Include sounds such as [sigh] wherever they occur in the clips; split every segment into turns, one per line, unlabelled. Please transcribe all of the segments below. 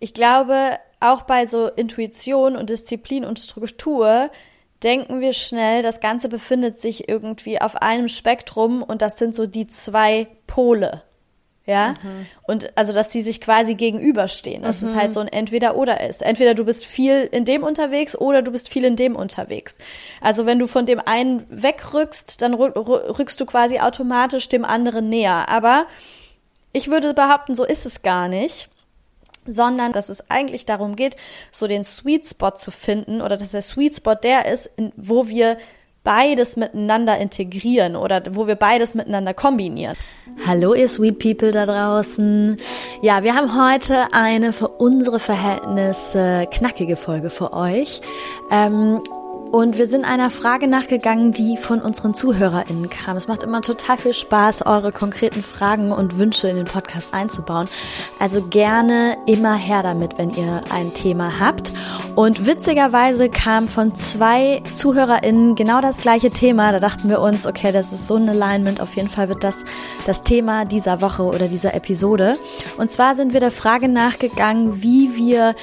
ich glaube, auch bei so Intuition und Disziplin und Struktur denken wir schnell, das Ganze befindet sich irgendwie auf einem Spektrum und das sind so die zwei Pole. Ja, mhm. und also, dass die sich quasi gegenüberstehen, dass mhm. es halt so ein Entweder-Oder ist. Entweder du bist viel in dem unterwegs oder du bist viel in dem unterwegs. Also, wenn du von dem einen wegrückst, dann rückst du quasi automatisch dem anderen näher. Aber ich würde behaupten, so ist es gar nicht sondern dass es eigentlich darum geht, so den Sweet Spot zu finden oder dass der Sweet Spot der ist, wo wir beides miteinander integrieren oder wo wir beides miteinander kombinieren.
Hallo ihr Sweet People da draußen. Ja, wir haben heute eine für unsere Verhältnisse knackige Folge für euch. Ähm, und wir sind einer Frage nachgegangen, die von unseren ZuhörerInnen kam. Es macht immer total viel Spaß, eure konkreten Fragen und Wünsche in den Podcast einzubauen. Also gerne immer her damit, wenn ihr ein Thema habt. Und witzigerweise kam von zwei ZuhörerInnen genau das gleiche Thema. Da dachten wir uns, okay, das ist so ein Alignment. Auf jeden Fall wird das das Thema dieser Woche oder dieser Episode. Und zwar sind wir der Frage nachgegangen, wie wir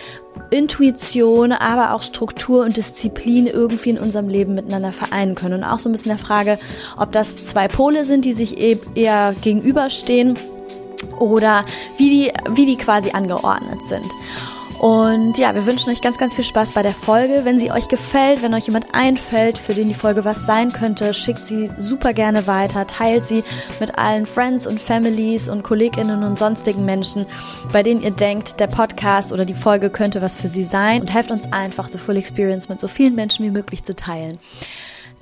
Intuition, aber auch Struktur und Disziplin irgendwie in unserem Leben miteinander vereinen können. Und auch so ein bisschen der Frage, ob das zwei Pole sind, die sich e- eher gegenüberstehen oder wie die, wie die quasi angeordnet sind. Und ja, wir wünschen euch ganz, ganz viel Spaß bei der Folge. Wenn sie euch gefällt, wenn euch jemand einfällt, für den die Folge was sein könnte, schickt sie super gerne weiter, teilt sie mit allen Friends und Families und Kolleginnen und sonstigen Menschen, bei denen ihr denkt, der Podcast oder die Folge könnte was für sie sein und helft uns einfach, The Full Experience mit so vielen Menschen wie möglich zu teilen.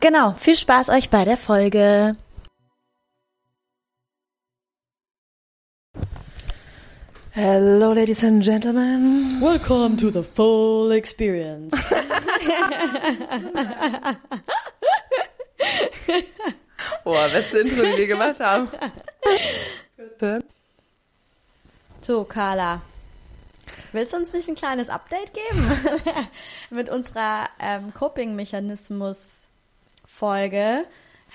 Genau, viel Spaß euch bei der Folge.
Hello, ladies and gentlemen.
Welcome to the full experience. [laughs]
Boah, beste Intro, die wir gemacht haben.
So, Carla. Willst du uns nicht ein kleines Update geben? [laughs] Mit unserer ähm, Coping-Mechanismus-Folge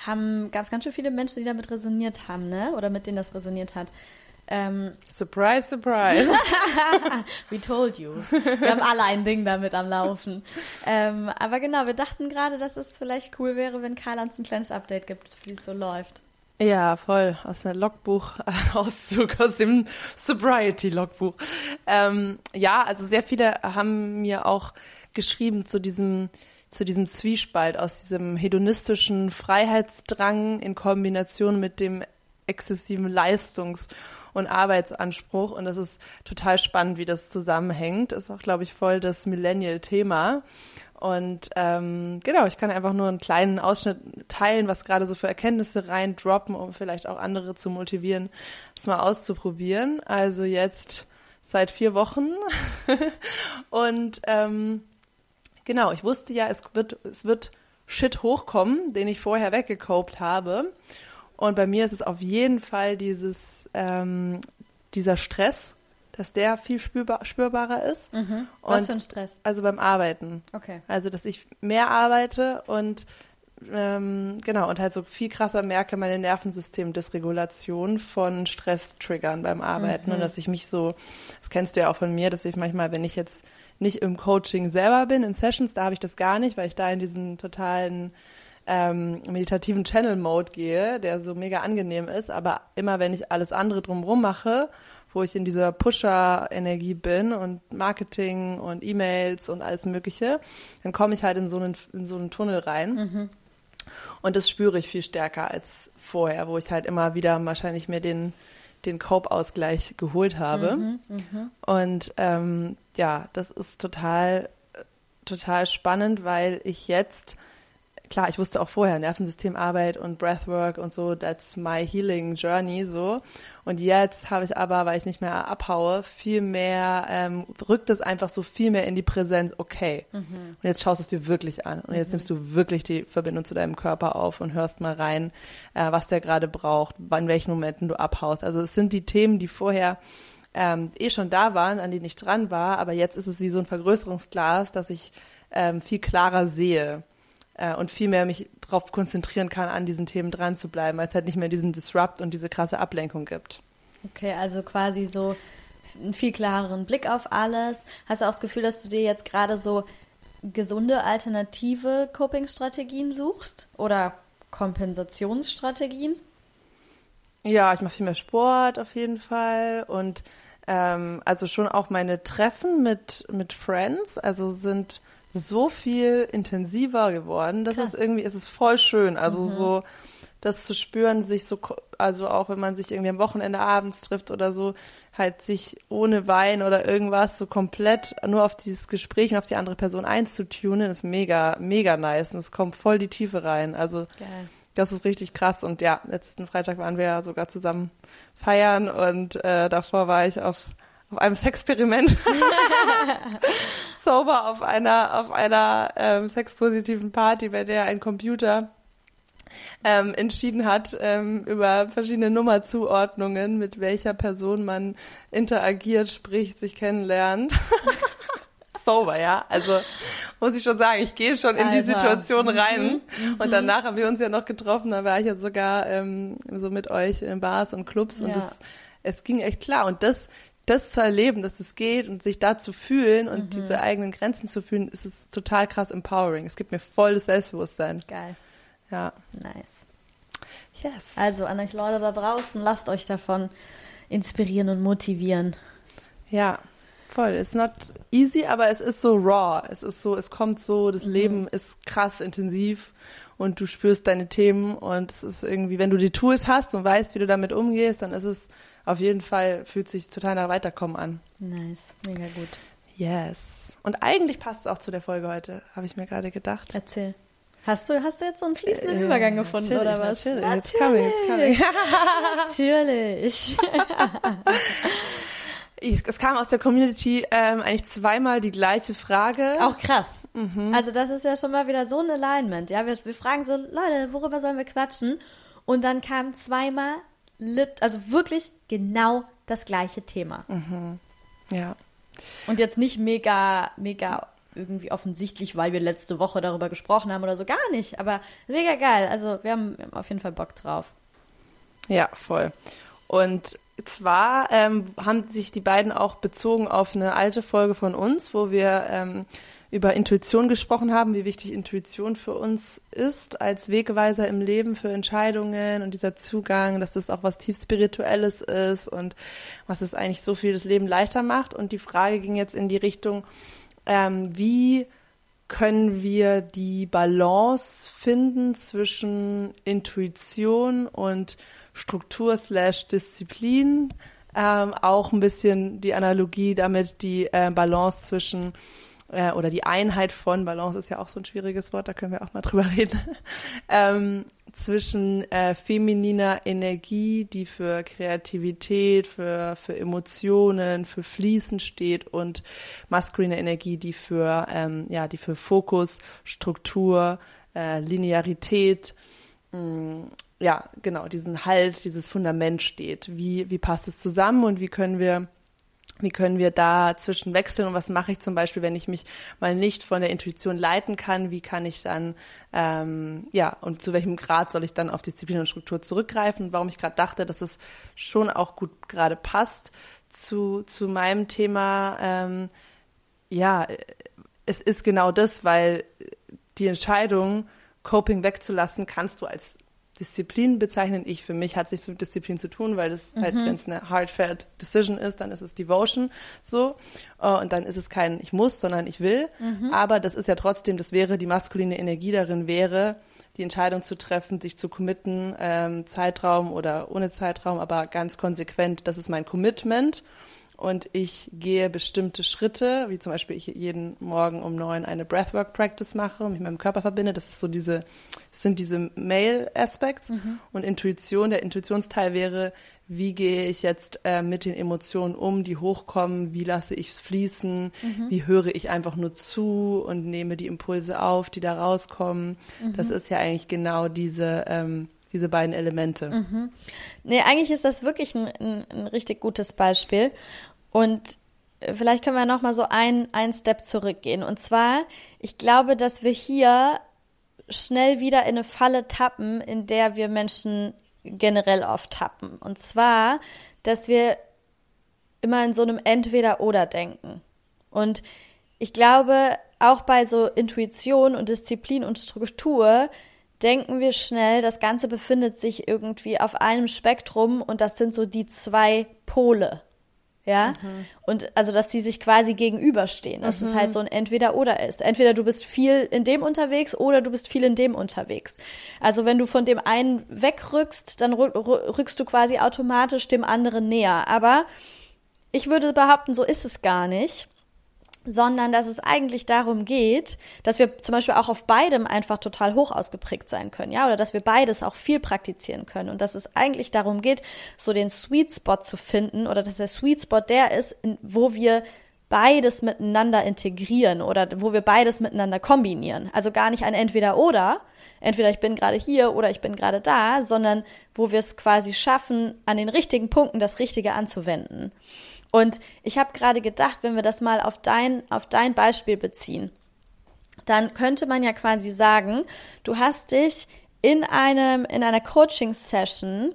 haben ganz, ganz schön viele Menschen, die damit resoniert haben, ne? Oder mit denen das resoniert hat.
Ähm, surprise, surprise. [laughs]
We told you. Wir haben alle ein Ding damit am Laufen. Ähm, aber genau, wir dachten gerade, dass es vielleicht cool wäre, wenn Karl uns ein kleines Update gibt, wie es so läuft.
Ja, voll. Aus der Logbuch-Auszug, aus dem Sobriety-Logbuch. Ähm, ja, also sehr viele haben mir auch geschrieben zu diesem, zu diesem Zwiespalt, aus diesem hedonistischen Freiheitsdrang in Kombination mit dem exzessiven Leistungs- und Arbeitsanspruch. Und das ist total spannend, wie das zusammenhängt. Ist auch, glaube ich, voll das Millennial-Thema. Und ähm, genau, ich kann einfach nur einen kleinen Ausschnitt teilen, was gerade so für Erkenntnisse reindroppen, um vielleicht auch andere zu motivieren, es mal auszuprobieren. Also jetzt seit vier Wochen. [laughs] und ähm, genau, ich wusste ja, es wird, es wird Shit hochkommen, den ich vorher weggekopt habe. Und bei mir ist es auf jeden Fall dieses ähm, dieser Stress, dass der viel spürbar, spürbarer ist.
Mhm. Was für ein Stress?
Also beim Arbeiten.
Okay.
Also, dass ich mehr arbeite und ähm, genau, und halt so viel krasser merke meine Nervensystemdysregulation von Stresstriggern beim Arbeiten mhm. und dass ich mich so, das kennst du ja auch von mir, dass ich manchmal, wenn ich jetzt nicht im Coaching selber bin, in Sessions, da habe ich das gar nicht, weil ich da in diesen totalen ähm, meditativen Channel-Mode gehe, der so mega angenehm ist, aber immer wenn ich alles andere drumherum mache, wo ich in dieser Pusher-Energie bin und Marketing und E-Mails und alles Mögliche, dann komme ich halt in so einen, in so einen Tunnel rein. Mhm. Und das spüre ich viel stärker als vorher, wo ich halt immer wieder wahrscheinlich mir den, den Cope-Ausgleich geholt habe. Mhm, mh. Und ähm, ja, das ist total, total spannend, weil ich jetzt klar, ich wusste auch vorher, Nervensystemarbeit und Breathwork und so, that's my healing journey so. Und jetzt habe ich aber, weil ich nicht mehr abhaue, viel mehr, ähm, rückt es einfach so viel mehr in die Präsenz, okay. Mhm. Und jetzt schaust du es dir wirklich an. Und jetzt mhm. nimmst du wirklich die Verbindung zu deinem Körper auf und hörst mal rein, äh, was der gerade braucht, in welchen Momenten du abhaust. Also es sind die Themen, die vorher ähm, eh schon da waren, an denen ich dran war, aber jetzt ist es wie so ein Vergrößerungsglas, dass ich ähm, viel klarer sehe äh, und viel mehr mich darauf konzentrieren kann, an diesen Themen dran zu bleiben, weil es halt nicht mehr diesen Disrupt und diese krasse Ablenkung gibt.
Okay, also quasi so einen viel klareren Blick auf alles? Hast du auch das Gefühl, dass du dir jetzt gerade so gesunde alternative Coping-Strategien suchst oder Kompensationsstrategien?
Ja, ich mache viel mehr Sport auf jeden Fall und ähm, also schon auch meine Treffen mit mit Friends, also sind so viel intensiver geworden. Das Krass. ist irgendwie, es ist voll schön. Also mhm. so das zu spüren, sich so, also auch wenn man sich irgendwie am Wochenende abends trifft oder so, halt sich ohne Wein oder irgendwas so komplett nur auf dieses Gespräch und auf die andere Person einzutunen, ist mega, mega nice. Und es kommt voll die Tiefe rein. Also Geil. das ist richtig krass. Und ja, letzten Freitag waren wir ja sogar zusammen feiern und äh, davor war ich auf auf einem Sexperiment [laughs] sober auf einer auf einer ähm, sexpositiven Party, bei der ein Computer ähm, entschieden hat ähm, über verschiedene Nummerzuordnungen, mit welcher Person man interagiert, spricht, sich kennenlernt. [laughs] Sober, ja. Also muss ich schon sagen, ich gehe schon in die Situation mhm. rein. Mhm. Und danach haben wir uns ja noch getroffen, da war ich ja sogar ähm, so mit euch in Bars und Clubs und ja. das, es ging echt klar. Und das, das zu erleben, dass es geht und sich da zu fühlen und mhm. diese eigenen Grenzen zu fühlen, ist es total krass empowering. Es gibt mir voll das Selbstbewusstsein.
Geil.
Ja.
Nice. Yes. Also an euch Leute da draußen, lasst euch davon inspirieren und motivieren.
Ja, voll. It's not easy, aber es ist so raw. Es ist so, es kommt so, das mhm. Leben ist krass intensiv und du spürst deine Themen und es ist irgendwie, wenn du die Tools hast und weißt, wie du damit umgehst, dann ist es auf jeden Fall, fühlt sich total nach Weiterkommen an.
Nice, mega gut.
Yes. Und eigentlich passt es auch zu der Folge heute, habe ich mir gerade gedacht.
Erzähl. Hast du, hast du jetzt so einen fließenden äh, Übergang gefunden oder was?
Natürlich, natürlich. Jetzt komme ich, jetzt
natürlich. [laughs] [laughs]
es kam aus der Community ähm, eigentlich zweimal die gleiche Frage.
Auch krass. Mhm. Also das ist ja schon mal wieder so ein Alignment. Ja, wir, wir fragen so, Leute, worüber sollen wir quatschen? Und dann kam zweimal, also wirklich genau das gleiche Thema.
Mhm. Ja.
Und jetzt nicht mega, mega irgendwie offensichtlich, weil wir letzte Woche darüber gesprochen haben oder so. Gar nicht. Aber mega geil. Also wir haben, wir haben auf jeden Fall Bock drauf.
Ja, voll. Und zwar ähm, haben sich die beiden auch bezogen auf eine alte Folge von uns, wo wir ähm, über Intuition gesprochen haben, wie wichtig Intuition für uns ist als Wegweiser im Leben für Entscheidungen und dieser Zugang, dass das auch was tief spirituelles ist und was es eigentlich so viel das Leben leichter macht. Und die Frage ging jetzt in die Richtung, ähm, wie können wir die Balance finden zwischen Intuition und Struktur slash Disziplin. Ähm, auch ein bisschen die Analogie damit, die äh, Balance zwischen äh, oder die Einheit von, Balance ist ja auch so ein schwieriges Wort, da können wir auch mal [laughs] drüber reden, ähm, zwischen äh, femininer Energie, die für Kreativität, für, für Emotionen, für Fließen steht und maskuliner Energie, die für, ähm, ja, die für Fokus, Struktur, äh, Linearität, mh, mm, ja, genau, diesen Halt, dieses Fundament steht. Wie, wie passt es zusammen und wie können wir wie können wir da zwischen wechseln und was mache ich zum Beispiel, wenn ich mich mal nicht von der Intuition leiten kann? Wie kann ich dann, ähm, ja, und zu welchem Grad soll ich dann auf Disziplin und Struktur zurückgreifen? Warum ich gerade dachte, dass es schon auch gut gerade passt zu, zu meinem Thema, ähm, ja, es ist genau das, weil die Entscheidung, Coping wegzulassen, kannst du als Disziplin bezeichnen. Ich für mich hat es nichts mit Disziplin zu tun, weil das halt, mhm. halt, wenn es eine heartfelt Decision ist, dann ist es Devotion so. Uh, und dann ist es kein ich muss, sondern ich will. Mhm. Aber das ist ja trotzdem, das wäre die maskuline Energie darin wäre, die Entscheidung zu treffen, sich zu committen, ähm, Zeitraum oder ohne Zeitraum, aber ganz konsequent, das ist mein Commitment und ich gehe bestimmte Schritte, wie zum Beispiel ich jeden Morgen um neun eine Breathwork Practice mache und mich mit meinem Körper verbinde. Das ist so diese, das sind diese Male Aspects mhm. und Intuition. Der Intuitionsteil wäre, wie gehe ich jetzt äh, mit den Emotionen um, die hochkommen, wie lasse ich es fließen, mhm. wie höre ich einfach nur zu und nehme die Impulse auf, die da rauskommen. Mhm. Das ist ja eigentlich genau diese ähm, diese beiden Elemente.
Mhm. Nee, eigentlich ist das wirklich ein, ein, ein richtig gutes Beispiel. Und vielleicht können wir noch mal so ein, ein Step zurückgehen. Und zwar, ich glaube, dass wir hier schnell wieder in eine Falle tappen, in der wir Menschen generell oft tappen. Und zwar, dass wir immer in so einem Entweder-Oder-Denken. Und ich glaube, auch bei so Intuition und Disziplin und Struktur denken wir schnell, das Ganze befindet sich irgendwie auf einem Spektrum und das sind so die zwei Pole. Ja, mhm. und also, dass die sich quasi gegenüberstehen, dass mhm. es halt so ein Entweder-Oder ist. Entweder du bist viel in dem unterwegs oder du bist viel in dem unterwegs. Also, wenn du von dem einen wegrückst, dann rückst du quasi automatisch dem anderen näher. Aber ich würde behaupten, so ist es gar nicht sondern dass es eigentlich darum geht, dass wir zum Beispiel auch auf beidem einfach total hoch ausgeprägt sein können, ja, oder dass wir beides auch viel praktizieren können und dass es eigentlich darum geht, so den Sweet Spot zu finden oder dass der Sweet Spot der ist, wo wir beides miteinander integrieren oder wo wir beides miteinander kombinieren. Also gar nicht ein Entweder-Oder, entweder ich bin gerade hier oder ich bin gerade da, sondern wo wir es quasi schaffen, an den richtigen Punkten das Richtige anzuwenden. Und ich habe gerade gedacht, wenn wir das mal auf dein, auf dein Beispiel beziehen, dann könnte man ja quasi sagen, du hast dich in einem, in einer Coaching-Session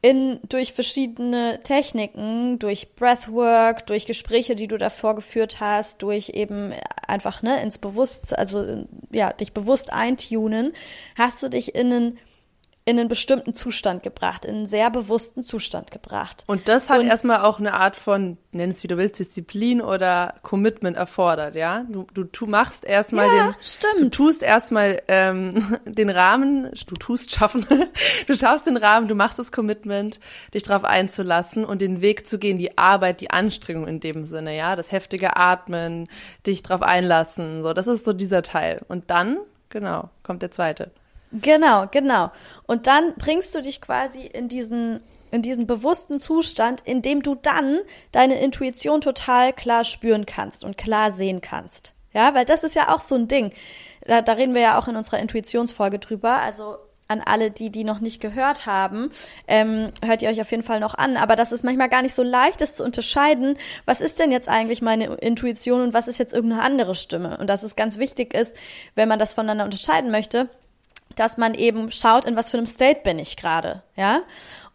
in, durch verschiedene Techniken, durch Breathwork, durch Gespräche, die du davor geführt hast, durch eben einfach, ne, ins Bewusstsein, also, ja, dich bewusst eintunen, hast du dich in einen in einen bestimmten Zustand gebracht, in einen sehr bewussten Zustand gebracht.
Und das hat und, erstmal auch eine Art von, nenn es wie du willst, Disziplin oder Commitment erfordert, ja? Du, du, du machst erstmal ja, den,
stimmt.
du tust erstmal ähm, [laughs] den Rahmen, du tust schaffen, [laughs] du schaffst den Rahmen, du machst das Commitment, dich darauf einzulassen und den Weg zu gehen, die Arbeit, die Anstrengung in dem Sinne, ja? Das heftige Atmen, dich darauf einlassen, so, das ist so dieser Teil. Und dann, genau, kommt der zweite.
Genau, genau. Und dann bringst du dich quasi in diesen in diesen bewussten Zustand, in dem du dann deine Intuition total klar spüren kannst und klar sehen kannst. Ja, weil das ist ja auch so ein Ding. Da, da reden wir ja auch in unserer Intuitionsfolge drüber. Also an alle, die die noch nicht gehört haben, ähm, hört ihr euch auf jeden Fall noch an. Aber das ist manchmal gar nicht so leicht, das zu unterscheiden. Was ist denn jetzt eigentlich meine Intuition und was ist jetzt irgendeine andere Stimme? Und dass es ganz wichtig ist, wenn man das voneinander unterscheiden möchte, dass man eben schaut, in was für einem State bin ich gerade, ja?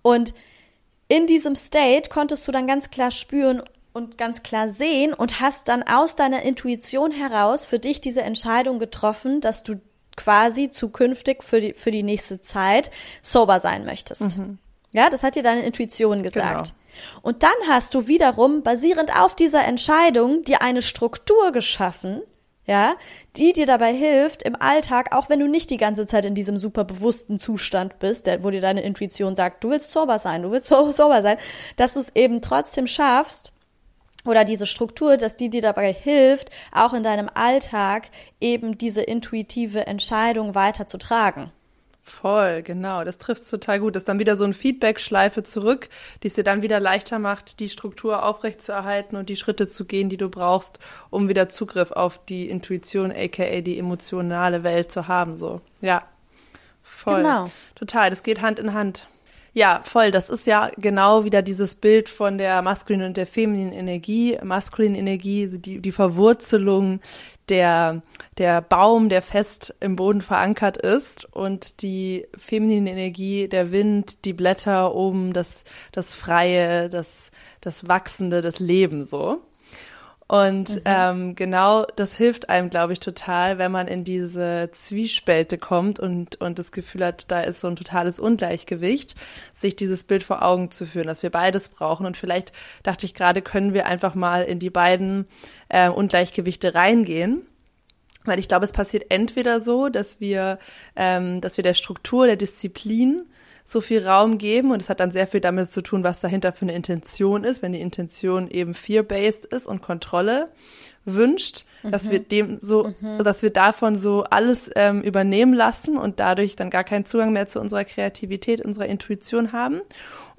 Und in diesem State konntest du dann ganz klar spüren und ganz klar sehen und hast dann aus deiner Intuition heraus für dich diese Entscheidung getroffen, dass du quasi zukünftig für die, für die nächste Zeit sober sein möchtest. Mhm. Ja, das hat dir deine Intuition gesagt. Genau. Und dann hast du wiederum, basierend auf dieser Entscheidung, dir eine Struktur geschaffen, ja, die dir dabei hilft im Alltag, auch wenn du nicht die ganze Zeit in diesem super bewussten Zustand bist, der, wo dir deine Intuition sagt, du willst sober sein, du willst [laughs] so sober sein, dass du es eben trotzdem schaffst, oder diese Struktur, dass die dir dabei hilft, auch in deinem Alltag eben diese intuitive Entscheidung weiterzutragen.
Voll, genau. Das trifft total gut. Das ist dann wieder so eine Feedback-Schleife zurück, die es dir dann wieder leichter macht, die Struktur aufrechtzuerhalten und die Schritte zu gehen, die du brauchst, um wieder Zugriff auf die Intuition, aka die emotionale Welt zu haben. So, ja. Voll. Genau. Total. Das geht Hand in Hand. Ja, voll. Das ist ja genau wieder dieses Bild von der maskulinen und der femininen Energie. Maskuline Energie, die, die Verwurzelung, der, der Baum, der fest im Boden verankert ist und die feminine Energie, der Wind, die Blätter oben, das, das Freie, das, das Wachsende, das Leben so. Und mhm. ähm, genau das hilft einem, glaube ich, total, wenn man in diese Zwiespälte kommt und, und das Gefühl hat, da ist so ein totales Ungleichgewicht, sich dieses Bild vor Augen zu führen, dass wir beides brauchen. Und vielleicht dachte ich gerade, können wir einfach mal in die beiden äh, Ungleichgewichte reingehen. Weil ich glaube, es passiert entweder so, dass wir, ähm, dass wir der Struktur, der Disziplin so viel Raum geben und es hat dann sehr viel damit zu tun, was dahinter für eine Intention ist. Wenn die Intention eben fear-based ist und Kontrolle wünscht, mhm. dass wir dem so, mhm. dass wir davon so alles ähm, übernehmen lassen und dadurch dann gar keinen Zugang mehr zu unserer Kreativität, unserer Intuition haben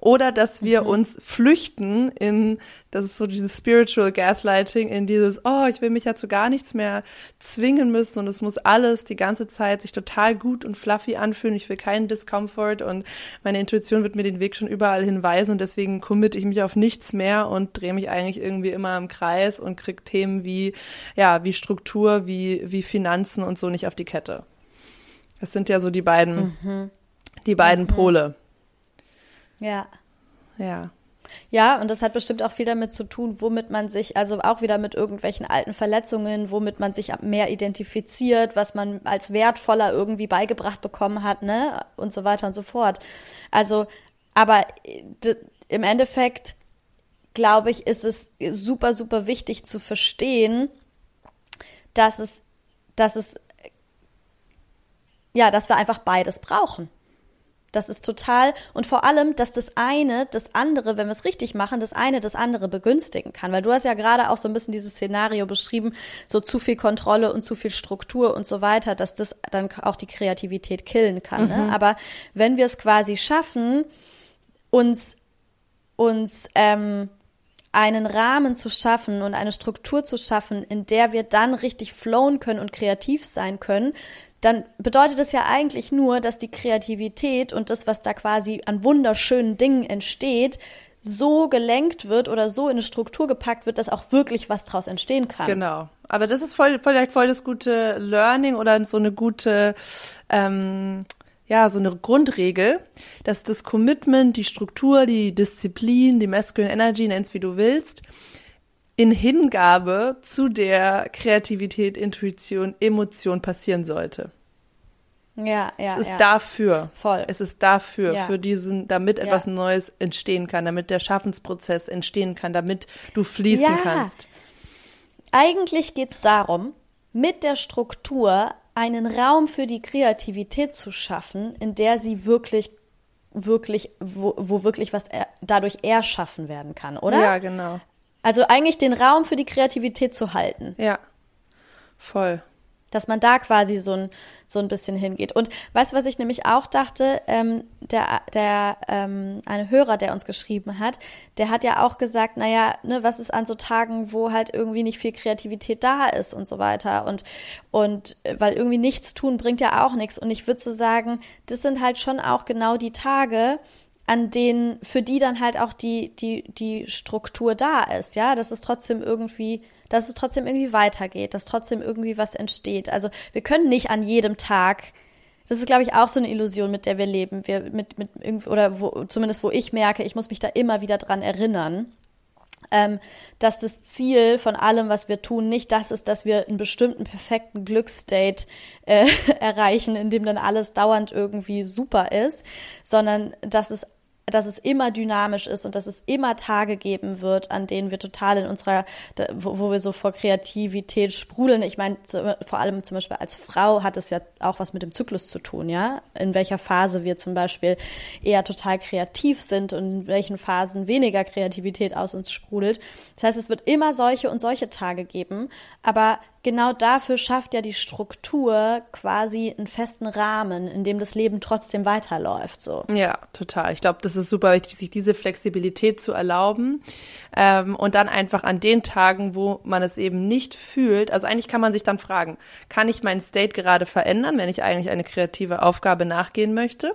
oder dass wir mhm. uns flüchten in, das ist so dieses Spiritual Gaslighting, in dieses, oh, ich will mich ja zu gar nichts mehr zwingen müssen und es muss alles die ganze Zeit sich total gut und fluffy anfühlen. Ich will keinen Discomfort und meine Intuition wird mir den Weg schon überall hinweisen und deswegen committe ich mich auf nichts mehr und drehe mich eigentlich irgendwie immer im Kreis und krieg Themen wie, ja, wie Struktur, wie, wie Finanzen und so nicht auf die Kette. Das sind ja so die beiden, mhm. die beiden mhm. Pole.
Ja.
Ja.
Ja, und das hat bestimmt auch viel damit zu tun, womit man sich, also auch wieder mit irgendwelchen alten Verletzungen, womit man sich mehr identifiziert, was man als wertvoller irgendwie beigebracht bekommen hat, ne, und so weiter und so fort. Also, aber im Endeffekt, glaube ich, ist es super, super wichtig zu verstehen, dass es, dass es, ja, dass wir einfach beides brauchen. Das ist total und vor allem, dass das eine das andere, wenn wir es richtig machen, das eine das andere begünstigen kann. Weil du hast ja gerade auch so ein bisschen dieses Szenario beschrieben, so zu viel Kontrolle und zu viel Struktur und so weiter, dass das dann auch die Kreativität killen kann. Ne? Mhm. Ne? Aber wenn wir es quasi schaffen, uns uns ähm, einen Rahmen zu schaffen und eine Struktur zu schaffen, in der wir dann richtig flowen können und kreativ sein können, dann bedeutet es ja eigentlich nur, dass die Kreativität und das, was da quasi an wunderschönen Dingen entsteht, so gelenkt wird oder so in eine Struktur gepackt wird, dass auch wirklich was draus entstehen kann.
Genau. Aber das ist voll, vielleicht voll das gute Learning oder so eine gute, ähm, ja, so eine Grundregel, dass das Commitment, die Struktur, die Disziplin, die Masculine Energy, nenn's wie du willst, in Hingabe zu der Kreativität, Intuition, Emotion passieren sollte.
Ja, ja.
Es ist
ja.
dafür.
Voll.
Es ist dafür, ja. für diesen, damit etwas ja. Neues entstehen kann, damit der Schaffensprozess entstehen kann, damit du fließen kannst.
Eigentlich geht's darum, mit der Struktur einen Raum für die Kreativität zu schaffen, in der sie wirklich wirklich, wo, wo wirklich was er, dadurch erschaffen werden kann, oder?
Ja, genau.
Also eigentlich den Raum für die Kreativität zu halten.
Ja, voll.
Dass man da quasi so ein, so ein bisschen hingeht. Und weißt du, was ich nämlich auch dachte? Ähm, der, der, ähm, eine Hörer, der uns geschrieben hat, der hat ja auch gesagt, naja, ne, was ist an so Tagen, wo halt irgendwie nicht viel Kreativität da ist und so weiter. Und, und äh, weil irgendwie nichts tun bringt ja auch nichts. Und ich würde so sagen, das sind halt schon auch genau die Tage, an denen, für die dann halt auch die, die, die Struktur da ist, ja, dass es trotzdem irgendwie, dass es trotzdem irgendwie weitergeht, dass trotzdem irgendwie was entsteht. Also wir können nicht an jedem Tag, das ist, glaube ich, auch so eine Illusion, mit der wir leben. Wir mit, mit irgendwie, oder wo, zumindest wo ich merke, ich muss mich da immer wieder dran erinnern. Ähm, dass das Ziel von allem, was wir tun, nicht das ist, dass wir einen bestimmten perfekten Glücksstate äh, [laughs] erreichen, in dem dann alles dauernd irgendwie super ist, sondern dass es dass es immer dynamisch ist und dass es immer Tage geben wird, an denen wir total in unserer, wo, wir so vor Kreativität sprudeln. Ich meine, vor allem zum Beispiel als Frau hat es ja auch was mit dem Zyklus zu tun, ja? In welcher Phase wir zum Beispiel eher total kreativ sind und in welchen Phasen weniger Kreativität aus uns sprudelt. Das heißt, es wird immer solche und solche Tage geben, aber genau dafür schafft ja die Struktur quasi einen festen Rahmen, in dem das Leben trotzdem weiterläuft. So.
Ja, total. Ich glaube, das ist super wichtig, sich diese Flexibilität zu erlauben ähm, und dann einfach an den Tagen, wo man es eben nicht fühlt, also eigentlich kann man sich dann fragen, kann ich meinen State gerade verändern, wenn ich eigentlich eine kreative Aufgabe nachgehen möchte?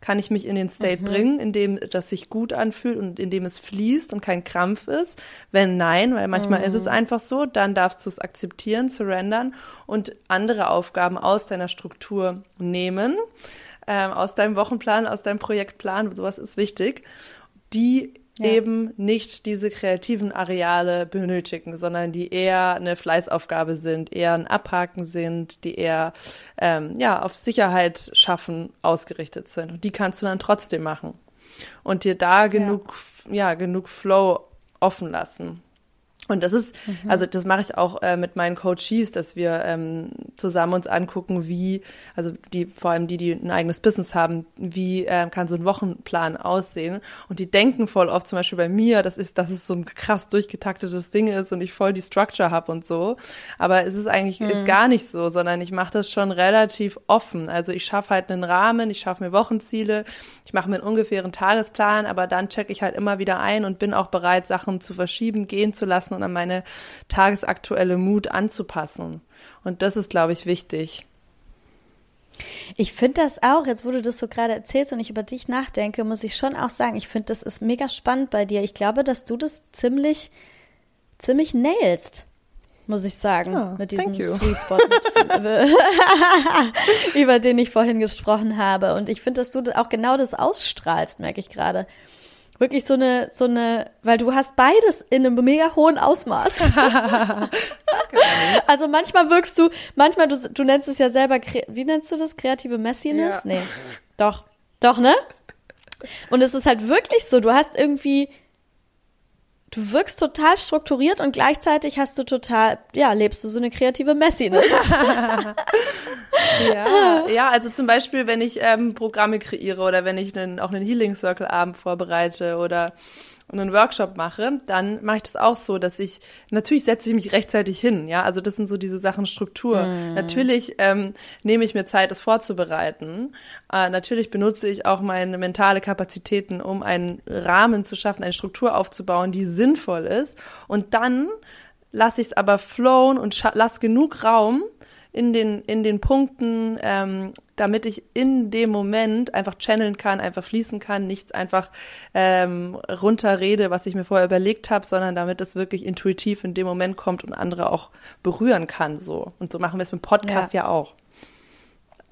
Kann ich mich in den State mhm. bringen, in dem das sich gut anfühlt und in dem es fließt und kein Krampf ist? Wenn nein, weil manchmal mhm. ist es mhm. einfach so, dann darfst du es akzeptieren, surrendern und andere Aufgaben aus deiner Struktur nehmen, ähm, aus deinem Wochenplan, aus deinem Projektplan, sowas ist wichtig, die ja. eben nicht diese kreativen Areale benötigen, sondern die eher eine Fleißaufgabe sind, eher ein Abhaken sind, die eher ähm, ja auf Sicherheit schaffen ausgerichtet sind. Und die kannst du dann trotzdem machen und dir da genug ja, ja genug Flow offen lassen. Und das ist, mhm. also das mache ich auch äh, mit meinen Coaches, dass wir ähm, zusammen uns angucken, wie, also die, vor allem die, die ein eigenes Business haben, wie äh, kann so ein Wochenplan aussehen. Und die denken voll oft zum Beispiel bei mir, das ist, dass es so ein krass durchgetaktetes Ding ist und ich voll die Structure habe und so. Aber es ist eigentlich mhm. ist gar nicht so, sondern ich mache das schon relativ offen. Also ich schaffe halt einen Rahmen, ich schaffe mir Wochenziele, ich mache mir einen ungefähren Tagesplan, aber dann checke ich halt immer wieder ein und bin auch bereit, Sachen zu verschieben, gehen zu lassen und an meine tagesaktuelle Mut anzupassen. Und das ist, glaube ich, wichtig.
Ich finde das auch, jetzt wo du das so gerade erzählst und ich über dich nachdenke, muss ich schon auch sagen, ich finde, das ist mega spannend bei dir. Ich glaube, dass du das ziemlich, ziemlich nailst muss ich sagen, oh, mit diesem Sweet Spot, [laughs] [laughs] über den ich vorhin gesprochen habe. Und ich finde, dass du auch genau das ausstrahlst, merke ich gerade. Wirklich so eine, so eine, weil du hast beides in einem mega hohen Ausmaß. [laughs] [laughs] also manchmal wirkst du, manchmal, du, du nennst es ja selber, wie nennst du das? Kreative Messiness? Ja. Nee. Doch. Doch, ne? Und es ist halt wirklich so, du hast irgendwie, du wirkst total strukturiert und gleichzeitig hast du total, ja, lebst du so eine kreative Messiness. [laughs]
ja, [laughs] ja, also zum Beispiel, wenn ich ähm, Programme kreiere oder wenn ich einen, auch einen Healing Circle Abend vorbereite oder und einen Workshop mache, dann mache ich das auch so, dass ich, natürlich setze ich mich rechtzeitig hin, ja, also das sind so diese Sachen Struktur. Mm. Natürlich ähm, nehme ich mir Zeit, das vorzubereiten. Äh, natürlich benutze ich auch meine mentale Kapazitäten, um einen Rahmen zu schaffen, eine Struktur aufzubauen, die sinnvoll ist. Und dann lasse ich es aber flowen und lasse genug Raum, in den, in den Punkten, ähm, damit ich in dem Moment einfach channeln kann, einfach fließen kann, nichts einfach ähm, runterrede, was ich mir vorher überlegt habe, sondern damit es wirklich intuitiv in dem Moment kommt und andere auch berühren kann. So. Und so machen wir es mit Podcast ja, ja auch.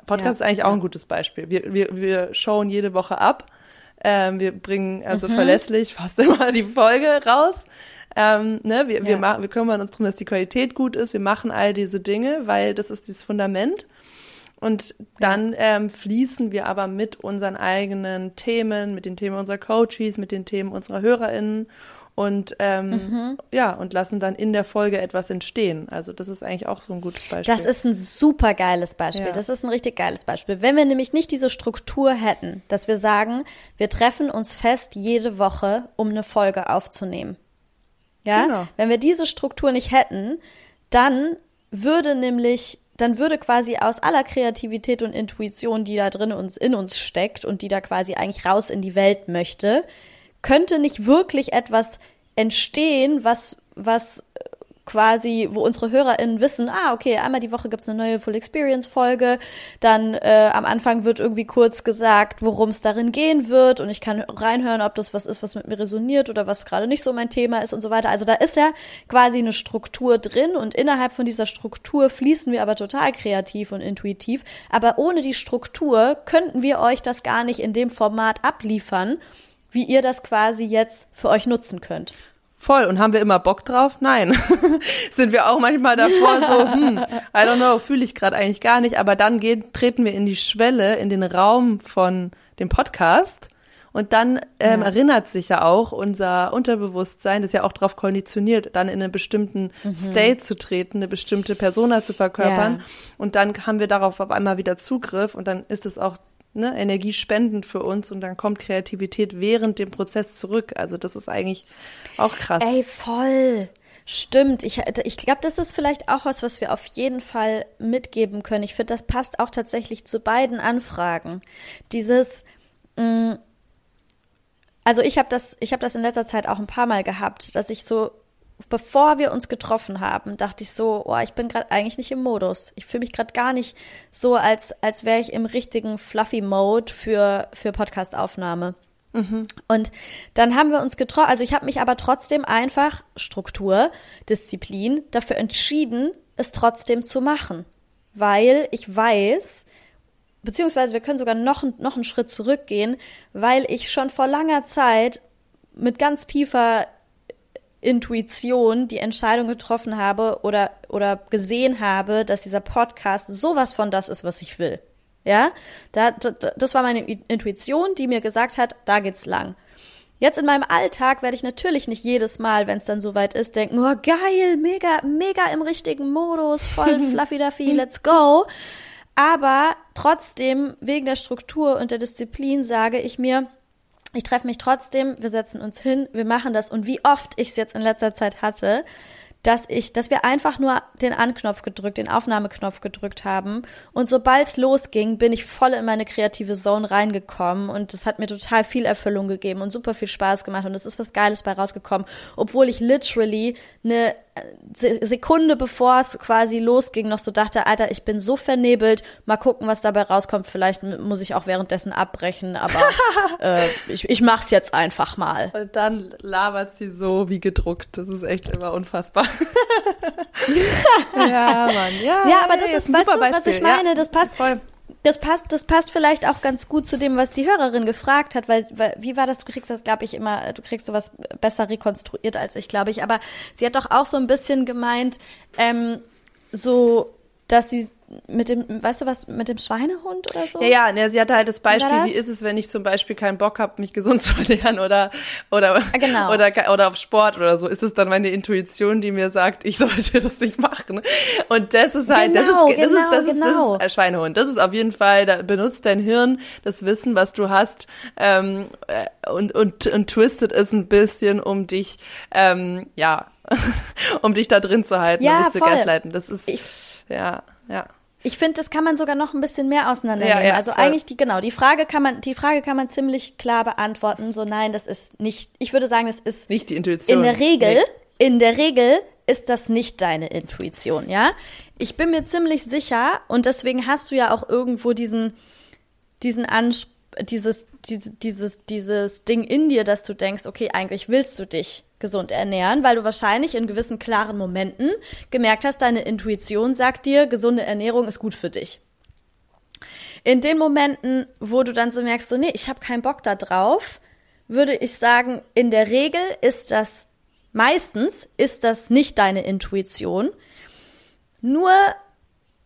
Podcast ja, ist eigentlich auch ein gutes Beispiel. Wir, wir, wir schauen jede Woche ab. Ähm, wir bringen also mhm. verlässlich fast [laughs] immer die Folge raus. Ähm, ne, wir, ja. wir, machen, wir kümmern uns darum, dass die Qualität gut ist. Wir machen all diese Dinge, weil das ist dieses Fundament. Und dann ähm, fließen wir aber mit unseren eigenen Themen, mit den Themen unserer Coaches, mit den Themen unserer HörerInnen und ähm, mhm. ja, und lassen dann in der Folge etwas entstehen. Also das ist eigentlich auch so ein gutes Beispiel.
Das ist ein super geiles Beispiel. Ja. Das ist ein richtig geiles Beispiel. Wenn wir nämlich nicht diese Struktur hätten, dass wir sagen, wir treffen uns fest jede Woche, um eine Folge aufzunehmen. Ja, genau. wenn wir diese Struktur nicht hätten, dann würde nämlich dann würde quasi aus aller Kreativität und Intuition, die da drin uns in uns steckt und die da quasi eigentlich raus in die Welt möchte, könnte nicht wirklich etwas entstehen, was was quasi, wo unsere HörerInnen wissen, ah, okay, einmal die Woche gibt's eine neue Full Experience Folge, dann äh, am Anfang wird irgendwie kurz gesagt, worum es darin gehen wird und ich kann reinhören, ob das was ist, was mit mir resoniert oder was gerade nicht so mein Thema ist und so weiter. Also da ist ja quasi eine Struktur drin und innerhalb von dieser Struktur fließen wir aber total kreativ und intuitiv. Aber ohne die Struktur könnten wir euch das gar nicht in dem Format abliefern, wie ihr das quasi jetzt für euch nutzen könnt.
Voll. Und haben wir immer Bock drauf? Nein. [laughs] Sind wir auch manchmal davor so, [laughs] hm, I don't know, fühle ich gerade eigentlich gar nicht. Aber dann gehen, treten wir in die Schwelle, in den Raum von dem Podcast. Und dann ähm, ja. erinnert sich ja auch unser Unterbewusstsein, das ist ja auch darauf konditioniert, dann in einen bestimmten mhm. State zu treten, eine bestimmte Persona zu verkörpern. Ja. Und dann haben wir darauf auf einmal wieder Zugriff und dann ist es auch ne, energiespendend für uns und dann kommt Kreativität während dem Prozess zurück. Also das ist eigentlich auch krass.
Ey, voll. Stimmt. Ich, ich glaube, das ist vielleicht auch was, was wir auf jeden Fall mitgeben können. Ich finde, das passt auch tatsächlich zu beiden Anfragen. Dieses, mh, mm, also ich habe das, ich habe das in letzter Zeit auch ein paar Mal gehabt, dass ich so bevor wir uns getroffen haben, dachte ich so, oh, ich bin gerade eigentlich nicht im Modus. Ich fühle mich gerade gar nicht so, als, als wäre ich im richtigen Fluffy-Mode für, für Podcast-Aufnahme. Mhm. Und dann haben wir uns getroffen, also ich habe mich aber trotzdem einfach Struktur, Disziplin dafür entschieden, es trotzdem zu machen. Weil ich weiß, beziehungsweise wir können sogar noch, noch einen Schritt zurückgehen, weil ich schon vor langer Zeit mit ganz tiefer Intuition die Entscheidung getroffen habe oder, oder gesehen habe, dass dieser Podcast sowas von das ist, was ich will. Ja, da, da, das war meine Intuition, die mir gesagt hat, da geht's lang. Jetzt in meinem Alltag werde ich natürlich nicht jedes Mal, wenn es dann soweit ist, denken, oh geil, mega, mega im richtigen Modus, voll [laughs] fluffy duffy, let's go. Aber trotzdem, wegen der Struktur und der Disziplin sage ich mir, ich treffe mich trotzdem, wir setzen uns hin, wir machen das. Und wie oft ich es jetzt in letzter Zeit hatte, dass ich, dass wir einfach nur den Anknopf gedrückt, den Aufnahmeknopf gedrückt haben. Und sobald es losging, bin ich voll in meine kreative Zone reingekommen und das hat mir total viel Erfüllung gegeben und super viel Spaß gemacht und es ist was Geiles bei rausgekommen, obwohl ich literally eine Sekunde bevor es quasi losging, noch so dachte, Alter, ich bin so vernebelt, mal gucken, was dabei rauskommt. Vielleicht muss ich auch währenddessen abbrechen, aber [laughs] äh, ich, ich mach's jetzt einfach mal.
Und dann labert sie so wie gedruckt. Das ist echt immer unfassbar. [laughs]
ja, Mann. Ja, ja aber das ist, weißt du, was ich meine? Ja, das passt. Voll das passt, das passt vielleicht auch ganz gut zu dem, was die Hörerin gefragt hat, weil, weil wie war das? Du kriegst das, glaube ich, immer, du kriegst sowas besser rekonstruiert als ich, glaube ich. Aber sie hat doch auch so ein bisschen gemeint, ähm, so, dass sie mit dem, weißt du was, mit dem Schweinehund oder so?
Ja, ja, sie hatte halt das Beispiel, das? wie ist es, wenn ich zum Beispiel keinen Bock habe, mich gesund [laughs] zu ernähren oder oder ah, genau. oder oder auf Sport oder so. Ist es dann meine Intuition, die mir sagt, ich sollte [laughs] das nicht machen? Und das ist halt, genau, das ist, das genau, ist, das genau. ist, das ist äh, Schweinehund. Das ist auf jeden Fall, da benutzt dein Hirn das Wissen, was du hast, ähm, äh, und und und twistet es ein bisschen, um dich, ähm, ja, [laughs] um dich da drin zu halten,
ja,
um dich zu gaslighten. Das ist, ich, ja, ja.
Ich finde, das kann man sogar noch ein bisschen mehr auseinandernehmen. Ja, ja, also voll. eigentlich die genau die Frage kann man die Frage kann man ziemlich klar beantworten. So nein, das ist nicht. Ich würde sagen, das ist
nicht die Intuition.
In der Regel, nee. in der Regel ist das nicht deine Intuition. Ja, ich bin mir ziemlich sicher und deswegen hast du ja auch irgendwo diesen diesen Anspruch dieses, dieses, dieses, dieses Ding in dir, dass du denkst, okay, eigentlich willst du dich gesund ernähren, weil du wahrscheinlich in gewissen klaren Momenten gemerkt hast, deine Intuition sagt dir, gesunde Ernährung ist gut für dich. In den Momenten, wo du dann so merkst, so nee, ich habe keinen Bock da drauf, würde ich sagen, in der Regel ist das meistens ist das nicht deine Intuition. Nur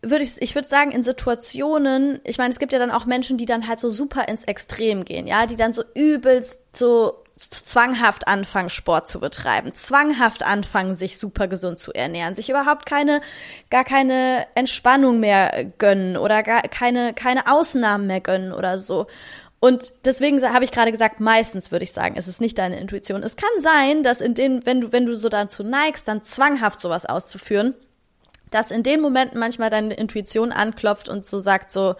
würde ich, ich würde sagen, in Situationen, ich meine, es gibt ja dann auch Menschen, die dann halt so super ins Extrem gehen, ja, die dann so übelst so zwanghaft anfangen, Sport zu betreiben, zwanghaft anfangen, sich super gesund zu ernähren, sich überhaupt keine, gar keine Entspannung mehr gönnen oder gar keine, keine Ausnahmen mehr gönnen oder so. Und deswegen habe ich gerade gesagt, meistens würde ich sagen, es ist nicht deine Intuition. Es kann sein, dass in den, wenn du, wenn du so dazu neigst, dann zwanghaft sowas auszuführen, dass in den Momenten manchmal deine Intuition anklopft und so sagt so,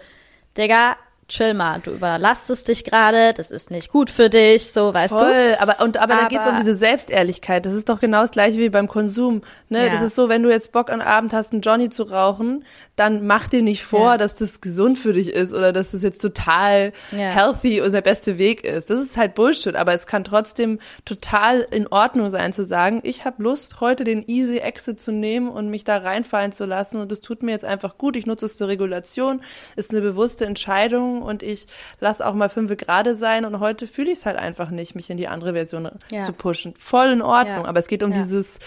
Digga, chill mal, du überlastest dich gerade, das ist nicht gut für dich, so, weißt
Voll, du. aber, und, aber, aber da geht es um diese Selbstehrlichkeit. Das ist doch genau das gleiche wie beim Konsum. Ne? Ja. Das ist so, wenn du jetzt Bock am Abend hast, einen Johnny zu rauchen, dann mach dir nicht vor, ja. dass das gesund für dich ist oder dass das jetzt total ja. healthy und der beste Weg ist. Das ist halt Bullshit, aber es kann trotzdem total in Ordnung sein zu sagen, ich habe Lust, heute den Easy Exit zu nehmen und mich da reinfallen zu lassen und es tut mir jetzt einfach gut, ich nutze es zur Regulation, ist eine bewusste Entscheidung und ich lasse auch mal fünf gerade sein und heute fühle ich es halt einfach nicht, mich in die andere Version ja. zu pushen. Voll in Ordnung, aber es geht um dieses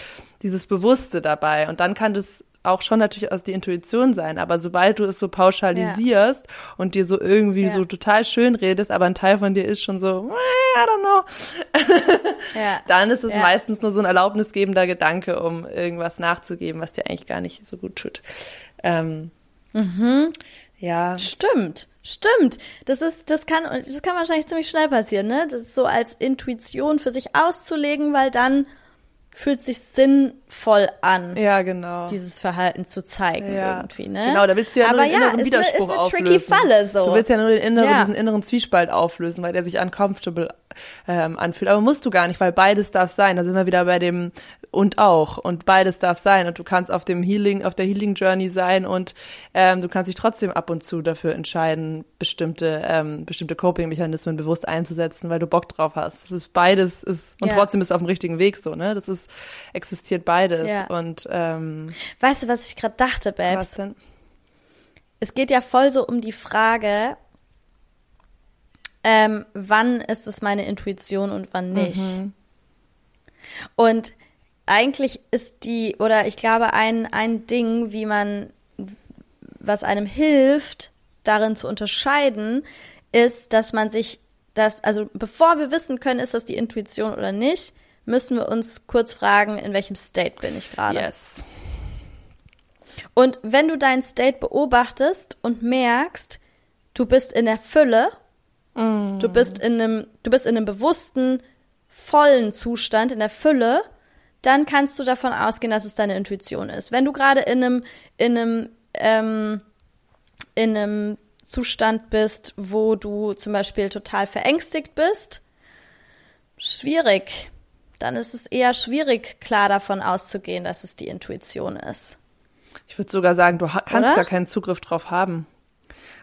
dieses Bewusste dabei und dann kann das auch schon natürlich aus der Intuition sein, aber sobald du es so pauschalisierst ja. und dir so irgendwie ja. so total schön redest, aber ein Teil von dir ist schon so, I don't know, ja. [laughs] dann ist es meistens nur so ein erlaubnisgebender Gedanke, um irgendwas nachzugeben, was dir eigentlich gar nicht so gut tut. Ähm,
mhm. Ja. Stimmt. Stimmt. Das ist, das kann, das kann wahrscheinlich ziemlich schnell passieren, ne? Das ist so als Intuition für sich auszulegen, weil dann fühlt sich sinnvoll an.
Ja, genau.
Dieses Verhalten zu zeigen ja. irgendwie, ne?
Genau, da willst du ja Aber nur den ja, inneren Widerspruch eine, ist eine tricky Falle so. Du willst ja nur den inneren, ja. diesen inneren Zwiespalt auflösen, weil der sich uncomfortable ähm, anfühlt. Aber musst du gar nicht, weil beides darf sein. Da sind wir wieder bei dem und auch und beides darf sein und du kannst auf dem Healing, auf der Healing Journey sein und ähm, du kannst dich trotzdem ab und zu dafür entscheiden, bestimmte ähm, bestimmte Coping-Mechanismen bewusst einzusetzen, weil du Bock drauf hast. Das ist beides ist und ja. trotzdem bist du auf dem richtigen Weg so, ne? Das ist existiert beides ja. und ähm,
weißt du, was ich gerade dachte, Babs? Was denn? Es geht ja voll so um die Frage, ähm, wann ist es meine Intuition und wann nicht. Mhm. Und eigentlich ist die, oder ich glaube, ein, ein Ding, wie man, was einem hilft, darin zu unterscheiden, ist, dass man sich das, also bevor wir wissen können, ist das die Intuition oder nicht, müssen wir uns kurz fragen, in welchem State bin ich gerade.
Yes.
Und wenn du deinen State beobachtest und merkst, du bist in der Fülle, mm. du bist in einem, du bist in einem bewussten, vollen Zustand, in der Fülle, dann kannst du davon ausgehen, dass es deine Intuition ist. Wenn du gerade in einem, in einem, ähm, in einem Zustand bist, wo du zum Beispiel total verängstigt bist, schwierig. Dann ist es eher schwierig, klar davon auszugehen, dass es die Intuition ist.
Ich würde sogar sagen, du kannst Oder? gar keinen Zugriff drauf haben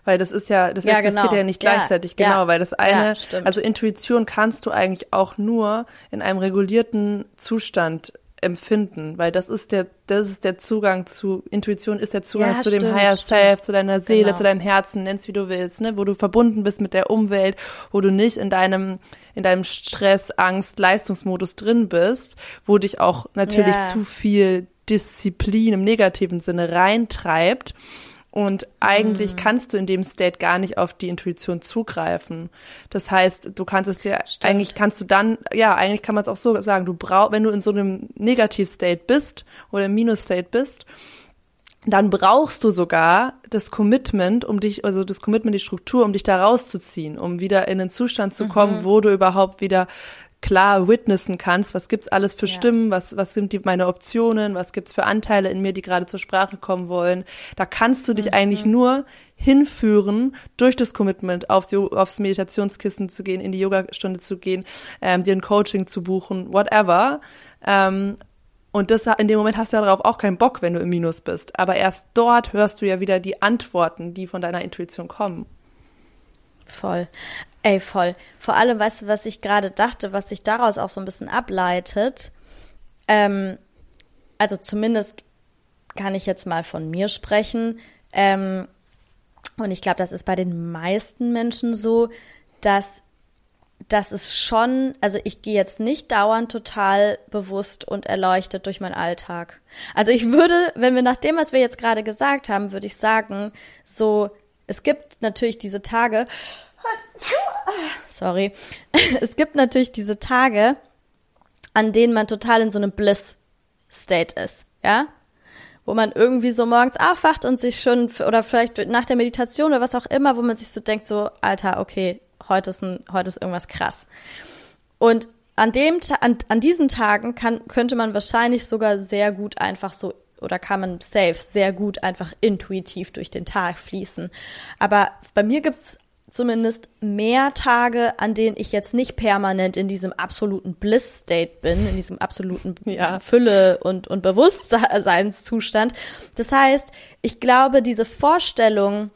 weil das ist ja, das ja, existiert genau. ja nicht gleichzeitig, ja, genau, ja, weil das eine, also Intuition kannst du eigentlich auch nur in einem regulierten Zustand empfinden, weil das ist der, das ist der Zugang zu, Intuition ist der Zugang
Ja,
zu dem
stimmt,
Higher
stimmt.
Self, zu deiner Seele,
Genau.
zu deinem Herzen, nenn's wie du willst, ne, wo du verbunden bist mit der Umwelt, wo du nicht in deinem, in deinem Stress, Angst, Leistungsmodus drin bist, wo dich auch natürlich
Ja.
zu viel Disziplin im negativen Sinne reintreibt. Und eigentlich
Mhm.
kannst du in dem State gar nicht auf die Intuition zugreifen. Das heißt, du kannst es dir,
Stimmt.
eigentlich kannst du dann, ja, eigentlich kann man es auch so sagen, du brauchst, wenn du in so einem Negativ-State bist oder im Minus-State bist, dann brauchst du sogar das Commitment, um dich, also das Commitment, die Struktur, um dich da rauszuziehen, um wieder in einen Zustand zu kommen,
Mhm.
wo du überhaupt wieder klar witnessen kannst, was gibt's alles für
Ja.
Stimmen, was, was sind die, meine Optionen, was gibt's für Anteile in mir, die gerade zur Sprache kommen wollen. Da kannst du dich
Mhm.
eigentlich nur hinführen, durch das Commitment aufs, aufs Meditationskissen zu gehen, in die Yogastunde zu gehen, ähm, dir ein Coaching zu buchen, whatever. Ähm, und das, in dem Moment hast du ja darauf auch keinen Bock, wenn du im Minus bist. Aber erst dort hörst du ja wieder die Antworten, die von deiner Intuition kommen.
Voll. Ey, voll. Vor allem, weißt du, was ich gerade dachte, was sich daraus auch so ein bisschen ableitet? Ähm, also zumindest kann ich jetzt mal von mir sprechen. Ähm, und ich glaube, das ist bei den meisten Menschen so, dass das ist schon, also ich gehe jetzt nicht dauernd total bewusst und erleuchtet durch meinen Alltag. Also ich würde, wenn wir nach dem, was wir jetzt gerade gesagt haben, würde ich sagen, so, es gibt natürlich diese Tage, sorry, [laughs] es gibt natürlich diese Tage, an denen man total in so einem Bliss-State ist, ja? Wo man irgendwie so morgens aufwacht und sich schon, oder vielleicht nach der Meditation oder was auch immer, wo man sich so denkt, so, Alter, okay, heute ist, ein, heute ist irgendwas krass. Und an, dem, an, an diesen Tagen kann, könnte man wahrscheinlich sogar sehr gut einfach so, oder kann man safe sehr gut einfach intuitiv durch den Tag fließen. Aber bei mir gibt's zumindest mehr Tage, an denen ich jetzt nicht permanent in diesem absoluten Bliss-State bin, in diesem absoluten [laughs]
Ja.
Fülle und, und Bewusstseinszustand. Das heißt, ich glaube, diese Vorstellung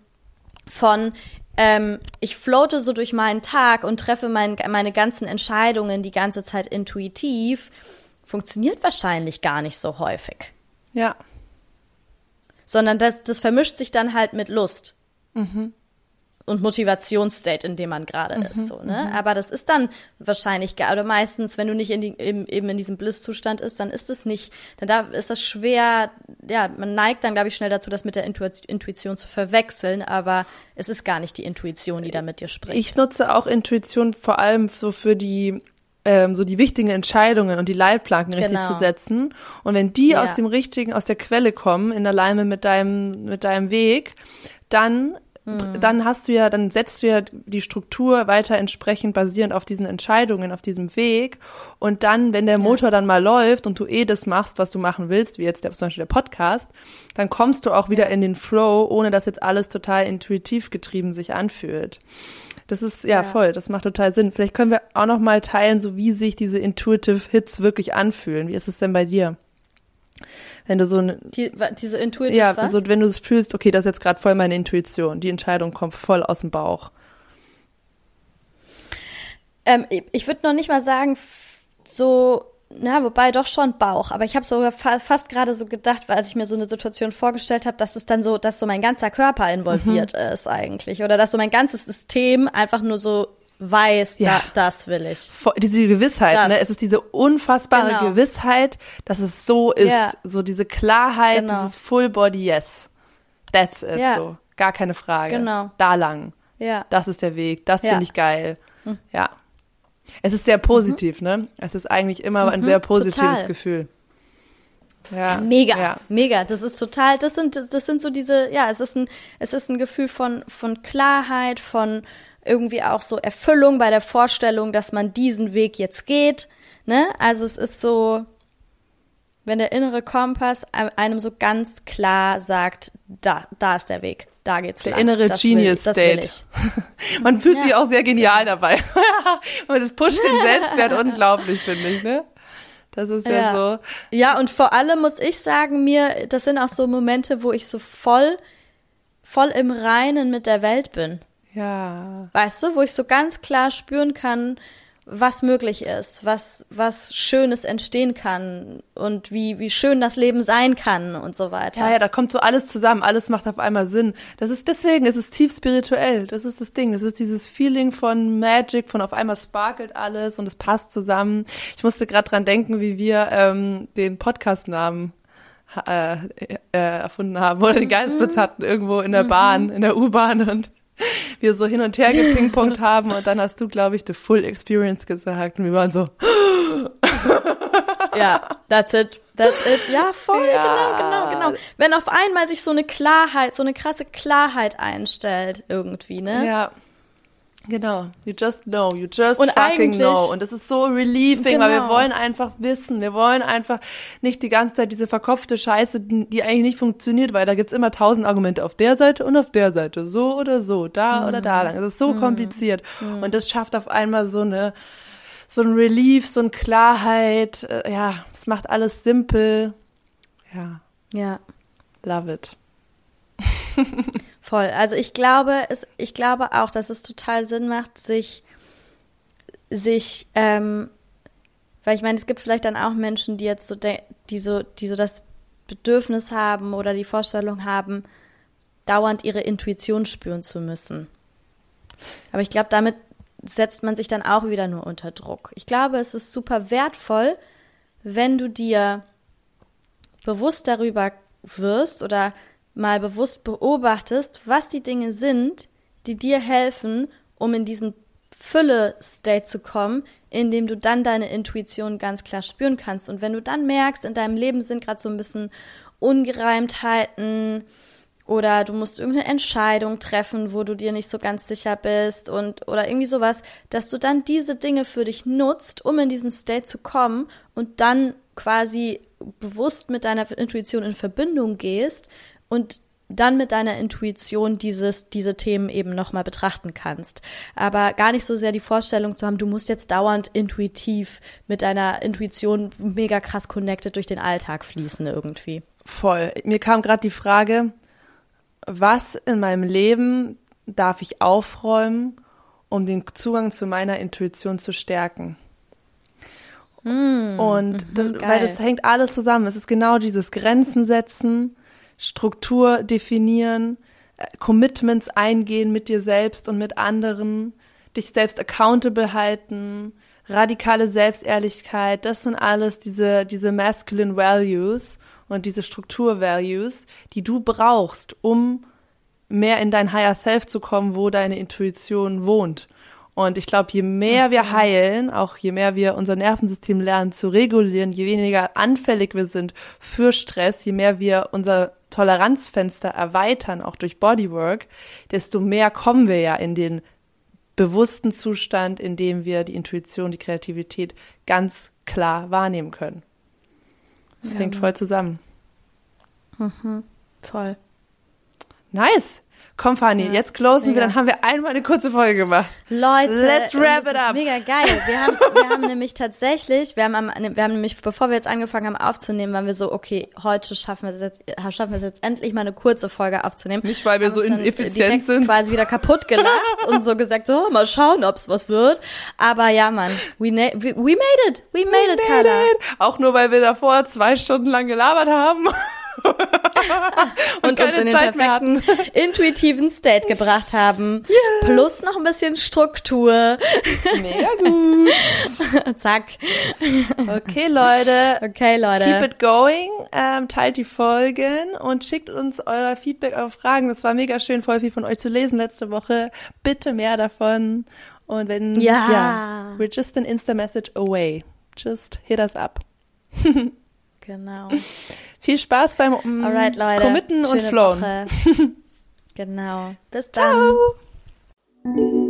von ähm, ich floate so durch meinen Tag und treffe mein, meine ganzen Entscheidungen die ganze Zeit intuitiv, funktioniert wahrscheinlich gar nicht so häufig.
Ja.
Sondern das, das vermischt sich dann halt mit Lust. Und Motivationsstate, in dem man gerade ist, so, ne? Aber das ist dann wahrscheinlich, gar- oder meistens, wenn du nicht in die, eben, eben in diesem Bliss-Zustand ist, dann ist es nicht, dann da ist das schwer, ja, man neigt dann, glaube ich, schnell dazu, das mit der Intuit- Intuition zu verwechseln, aber es ist gar nicht die Intuition, die da mit dir spricht.
Ich nutze auch Intuition vor allem so für die ähm, so die wichtigen Entscheidungen und die Leitplanken richtig
Genau.
zu setzen. Und wenn die
Ja.
aus dem richtigen, aus der Quelle kommen, in Alignment mit deinem, mit deinem Weg, dann
Mhm.
dann hast du ja, dann setzt du ja die Struktur weiter entsprechend basierend auf diesen Entscheidungen, auf diesem Weg. Und dann, wenn der Motor dann mal läuft und du eh das machst, was du machen willst, wie jetzt der, zum Beispiel der Podcast, dann kommst du auch wieder in den Flow, ohne dass jetzt alles total intuitiv getrieben sich anfühlt. Das ist ja,
Ja.
voll, das macht total Sinn. Vielleicht können wir auch noch mal teilen, so wie sich diese Intuitive Hits wirklich anfühlen. Wie ist es denn bei dir? Wenn du so eine,
Die, diese Intuitive
ja,
was?
so wenn du es fühlst, okay, das ist jetzt gerade voll meine Intuition, die Entscheidung kommt voll aus dem Bauch.
Ähm, ich- würde noch nicht mal sagen, so, na, wobei doch schon Bauch. Aber ich habe sogar fa fast gerade so gedacht, weil als ich mir so eine Situation vorgestellt habe, dass es dann so, dass so mein ganzer Körper involviert
Mhm.
ist eigentlich. Oder dass so mein ganzes System einfach nur so weiß,
Ja.
da, das will ich.
Diese Gewissheit,
Das.
ne? Es ist diese unfassbare
Genau.
Gewissheit, dass es so ist.
Ja.
So diese Klarheit,
Genau.
dieses Full Body Yes. That's it,
Ja.
so. Gar keine Frage.
Genau.
Da lang.
Ja.
Das ist der Weg. Das.
Hm.
finde ich geil. Ja. Es ist sehr positiv, ne? Es ist eigentlich immer ein sehr positives
Mhm. total.
Gefühl. Ja.
Mega,
Ja.
mega. Das ist total, das sind, das sind so diese, ja, es ist ein, es ist ein Gefühl von, von Klarheit, von irgendwie auch so Erfüllung bei der Vorstellung, dass man diesen Weg jetzt geht, ne? Also es ist so, wenn der innere Kompass einem so ganz klar sagt, da, da ist der Weg, da geht's
Der
lang.
innere
das
Genius
will
State.
ich. [laughs]
Man fühlt
Ja.
sich auch sehr genial dabei. [laughs] Und das pusht den Selbstwert unglaublich, finde ich, ne? Das ist ja,
Ja.
so.
Ja, und vor allem muss ich sagen, mir, das sind auch so Momente, wo ich so voll, voll im Reinen mit der Welt bin.
Ja.
Weißt du, wo ich so ganz klar spüren kann, was möglich ist, was, was Schönes entstehen kann und wie, wie schön das Leben sein kann und so weiter.
Ja, ja, da kommt so alles zusammen, alles macht auf einmal Sinn. Das ist, deswegen ist es tief spirituell. Das ist das Ding. Das ist dieses Feeling von Magic, von auf einmal sparkelt alles und es passt zusammen. Ich musste gerade dran denken, wie wir ähm, den Podcast-Namen äh, äh, erfunden haben oder den Geistblitz mhm. hatten irgendwo in der Bahn, in der U-Bahn und wir so hin und her gepingpongt haben und dann hast du, glaube ich, the full experience gesagt und wir waren so.
ja, that's it, that's it. Ja, voll, ja. genau, genau, genau. Wenn auf einmal sich so eine Klarheit, so eine krasse Klarheit einstellt irgendwie, ne?
Ja. Genau, you just know, you just und fucking know. Und es ist so relieving, genau. weil wir genau. wollen einfach wissen, wir wollen einfach nicht die ganze Zeit diese verkopfte Scheiße, die eigentlich nicht funktioniert, weil da gibt's immer tausend Argumente auf der Seite und auf der Seite, so oder so, da mhm. oder da lang. Es ist so mhm. kompliziert. Mhm. Und das schafft auf einmal so eine, so ein Relief, so eine Klarheit. Äh, ja, es macht alles simpel. Ja.
Ja.
Love it. [laughs]
Voll. Also ich glaube, es, ich glaube auch, dass es total Sinn macht, sich, sich, ähm, weil ich meine, es gibt vielleicht dann auch Menschen, die jetzt so, die so, die so das Bedürfnis haben oder die Vorstellung haben, dauernd ihre Intuition spüren zu müssen. Aber ich glaube, damit setzt man sich dann auch wieder nur unter Druck. Ich glaube, es ist super wertvoll, wenn du dir bewusst darüber wirst oder mal bewusst beobachtest, was die Dinge sind, die dir helfen, um in diesen Fülle-State zu kommen, in dem du dann deine Intuition ganz klar spüren kannst. Und wenn du dann merkst, in deinem Leben sind gerade so ein bisschen Ungereimtheiten oder du musst irgendeine Entscheidung treffen, wo du dir nicht so ganz sicher bist und oder irgendwie sowas, dass du dann diese Dinge für dich nutzt, um in diesen State zu kommen und dann quasi bewusst mit deiner Intuition in Verbindung gehst und dann mit deiner Intuition dieses, diese Themen eben nochmal betrachten kannst. Aber gar nicht so sehr die Vorstellung zu haben, du musst jetzt dauernd intuitiv mit deiner Intuition mega krass connected durch den Alltag fließen irgendwie.
Voll. Mir kam gerade die Frage, was in meinem Leben darf ich aufräumen, um den Zugang zu meiner Intuition zu stärken? Mm, und mhm, weil das hängt alles zusammen. Es ist genau dieses Grenzen setzen, Struktur definieren, äh, Commitments eingehen mit dir selbst und mit anderen, dich selbst accountable halten, radikale Selbstehrlichkeit, das sind alles diese, diese masculine values und diese Struktur values, die du brauchst, um mehr in dein higher self zu kommen, wo deine Intuition wohnt. Und ich glaube, je mehr wir heilen, auch je mehr wir unser Nervensystem lernen zu regulieren, je weniger anfällig wir sind für Stress, je mehr wir unser Toleranzfenster erweitern, auch durch Bodywork, desto mehr kommen wir ja in den bewussten Zustand, in dem wir die Intuition, die Kreativität ganz klar wahrnehmen können. Das ja. hängt voll zusammen.
Mhm. Voll.
Nice. Komm, Fanny, ja, jetzt closen mega. wir, dann haben wir einmal eine kurze Folge gemacht.
Leute, let's wrap it up. Mega geil. Wir haben, wir haben nämlich tatsächlich, wir haben, am, wir haben nämlich, bevor wir jetzt angefangen haben aufzunehmen, waren wir so, okay, heute schaffen wir es jetzt, schaffen wir es jetzt endlich mal eine kurze Folge aufzunehmen.
Nicht, weil wir so ineffizient sind.
quasi wieder kaputt gelacht und so gesagt, so, mal schauen, ob's was wird. Aber ja, Mann, we, we, we made it. We made we it, Carla.
Auch nur, weil wir davor zwei Stunden lang gelabert haben.
Und, uns in den Zeit perfekten intuitiven State gebracht haben. Yes. Plus noch ein bisschen Struktur.
Mega [laughs] gut.
Zack.
Okay, Leute.
Okay, Leute.
Keep it going. Ähm, teilt die Folgen und schickt uns euer Feedback, eure Fragen. Das war mega schön, voll viel von euch zu lesen letzte Woche. Bitte mehr davon. Und wenn,
ja,
ja we're just an Insta-Message away. Just hit us up. [laughs]
genau.
Viel Spaß beim um,
Alright, Leute.
Committen Schöne und Flowen. [laughs]
Genau. Bis dann. Ciao.